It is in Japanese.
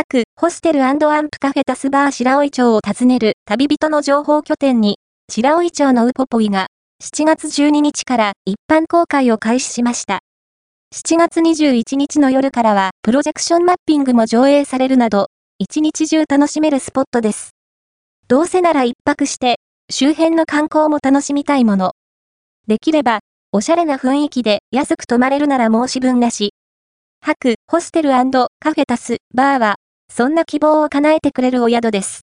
白ホステルアンプカフェタスバー白老町を訪ねる旅人の情報拠点に、白老町のウポポイが7月12日から一般公開を開始しました。7月21日の夜からはプロジェクションマッピングも上映されるなど、一日中楽しめるスポットです。どうせなら一泊して、周辺の観光も楽しみたいもの。できれば、おしゃれな雰囲気で安く泊まれるなら申し分なし。白ホステルカフェタスバーは、そんな希望を叶えてくれるお宿です。